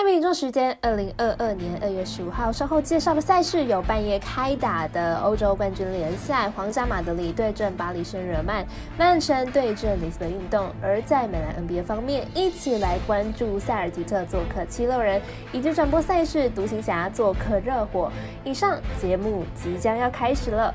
下面一周时间，二零二二年二月十五号，稍后介绍的赛事有半夜开打的欧洲冠军联赛，皇家马德里对阵巴黎圣日耳曼，曼城对阵里斯本运动。而在美兰 NBA 方面，一起来关注塞尔吉特做客七六人，以及转播赛事独行侠做客热火。以上节目即将要开始了。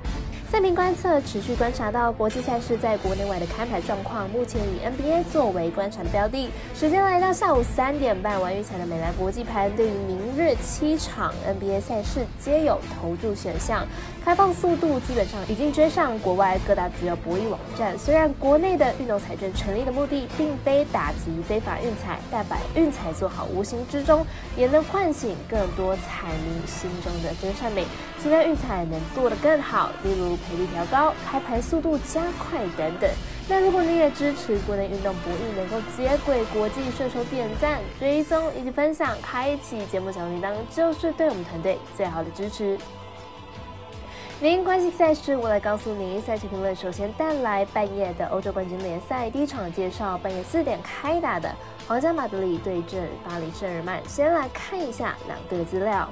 赛评观测持续观察到国际赛事在国内外的开牌状况，目前以 NBA 作为观察的标的。时间来到下午三点半，玩育彩的美兰国际盘对于明日七场 NBA 赛事皆有投注选项，开放速度基本上已经追上国外各大主要博弈网站。虽然国内的运动彩券成立的目的并非打击非法运彩，但把运彩做好，无形之中也能唤醒更多彩民心中的真善美，期待运彩能做得更好，例如。赔率调高，开牌速度加快等等。那如果你也支持国内运动博弈能够接轨国际，顺手点赞、追踪以及分享，开启节目小铃铛，就是对我们团队最好的支持。您关心赛事，我来告诉您赛事评论。首先带来半夜的欧洲冠军联赛第一场介绍，半夜四点开打的皇家马德里对阵巴黎圣日耳曼。先来看一下两队的资料。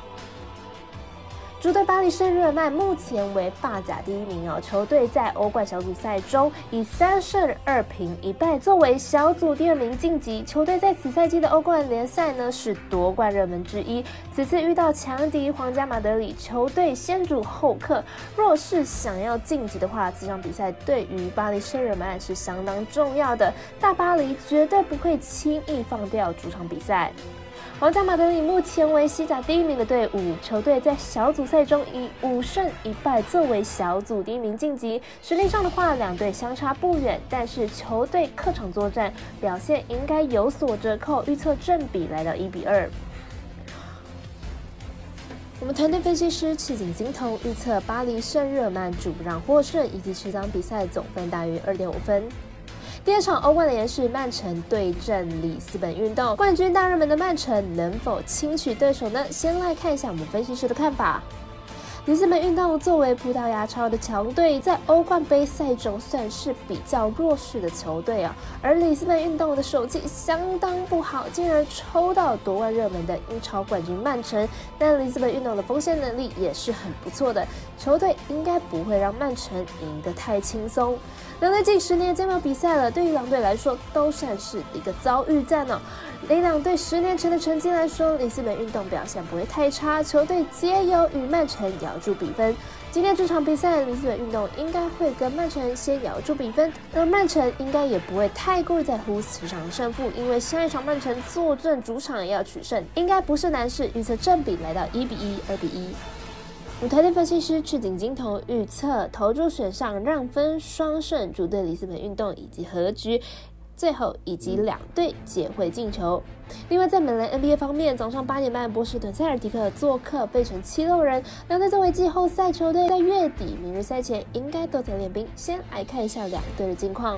主队巴黎圣日耳曼目前为霸甲第一名哦。球队在欧冠小组赛中以三胜二平一败作为小组第二名晋级。球队在此赛季的欧冠联赛呢是夺冠热门之一。此次遇到强敌皇家马德里，球队先主后客，若是想要晋级的话，这场比赛对于巴黎圣日耳曼是相当重要的。大巴黎绝对不会轻易放掉主场比赛。皇家马德里目前为西甲第一名的队伍，球队在小组赛中以五胜一败作为小组第一名晋级。实力上的话，两队相差不远，但是球队客场作战表现应该有所折扣。预测正比来到一比二。我们团队分析师赤井金童预测巴黎圣日耳曼主让获胜，以及此场比赛总分大于二点五分。第二场欧冠联是曼城对阵里斯本运动，冠军大热门的曼城能否轻取对手呢？先来看一下我们分析师的看法。里斯本运动作为葡萄牙超的强队，在欧冠杯赛中算是比较弱势的球队啊。而里斯本运动的手气相当不好，竟然抽到夺冠热门的英超冠军曼城。但里斯本运动的锋线能力也是很不错的，球队应该不会让曼城赢得太轻松。两队近十年都没有比赛了，对于两队来说都算是一个遭遇战呢。以两队十年前的成绩来说，里斯本运动表现不会太差，球队皆有与曼城咬住比分。今天这场比赛，里斯本运动应该会跟曼城先咬住比分，而曼城应该也不会太过于在乎此场胜负，因为下一场曼城坐镇主场要取胜，应该不是难事。预测正比来到一比一、二比一。舞台的分析师赤井金童预测投注选上让分双胜，主队里斯本运动以及和局。最后以及两队皆会进球。另外，在美篮 NBA 方面，早上八点半，波士顿塞尔提克做客费城七六人。两队作为季后赛球队，在月底明日赛前应该都在练兵。先来看一下两队的近况。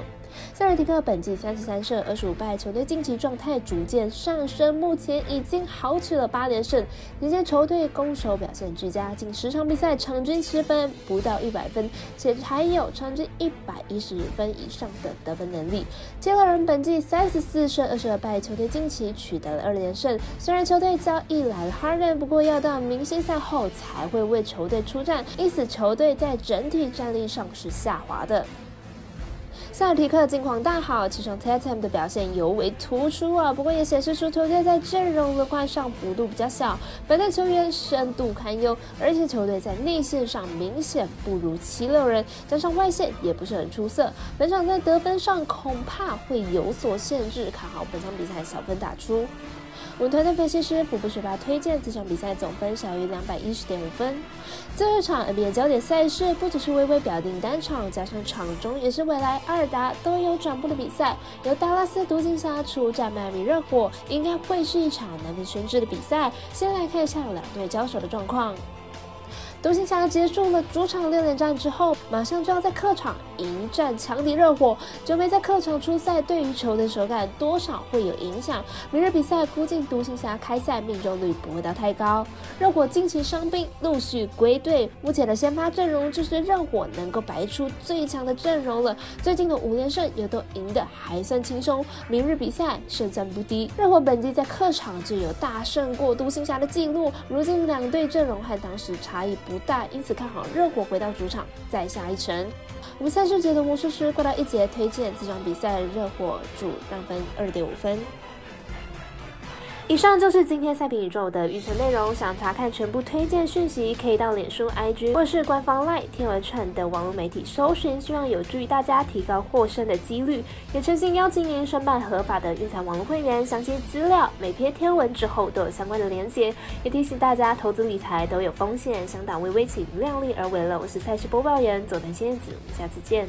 塞尔提克本季三十三胜二十五败，球队近期状态逐渐上升，目前已经豪取了八连胜。今天球队攻守表现俱佳，近十场比赛场均失分不到一百分，且还有场均一百一十分以上的得分能力。七六人本季三十四胜二十二败，球队近期取得了二连胜。虽然球队交易来了 Harden，不过要到明星赛后才会为球队出战，因此球队在整体战力上是下滑的。塞尔提克近况大好，其中 Tatum 的表现尤为突出啊。不过也显示出球队在阵容轮换上幅度比较小，本队球员深度堪忧，而且球队在内线上明显不如七六人，加上外线也不是很出色，本场在得分上恐怕会有所限制。看好本场比赛小分打出。我们团队分析师福布学霸推荐这场比赛总分小于两百一十点五分。这场 NBA 焦点赛事不只是微微表定单场，加上场中也是未来阿尔达都有转播的比赛，由达拉斯独行侠出战迈阿密热火，应该会是一场难分轩轾的比赛。先来看一下两队交手的状况。独行侠结束了主场六连战之后，马上就要在客场迎战强敌热火。九梅在客场出赛，对于球的手感多少会有影响。明日比赛估计独行侠开赛命中率不会到太高。热火近期伤兵陆续归队，目前的先发阵容就是热火能够摆出最强的阵容了。最近的五连胜也都赢得还算轻松。明日比赛胜算不低，热火本季在客场就有大胜过独行侠的记录。如今两队阵容和当时差异不不大，因此看好热火回到主场再下一城。我们赛事节的魔术师过到一节推荐这场比赛热火主让分二点五分。以上就是今天赛评宇宙的预测内容。想查看全部推荐讯息，可以到脸书、IG 或是官方 LINE、天文串等网络媒体搜寻，希望有助于大家提高获胜的几率。也诚心邀请您申办合法的运彩网络会员，详细资料每篇天文之后都有相关的连结。也提醒大家，投资理财都有风险，想打微微请量力而为了。我是赛事播报员佐藤仙子，我们下次见。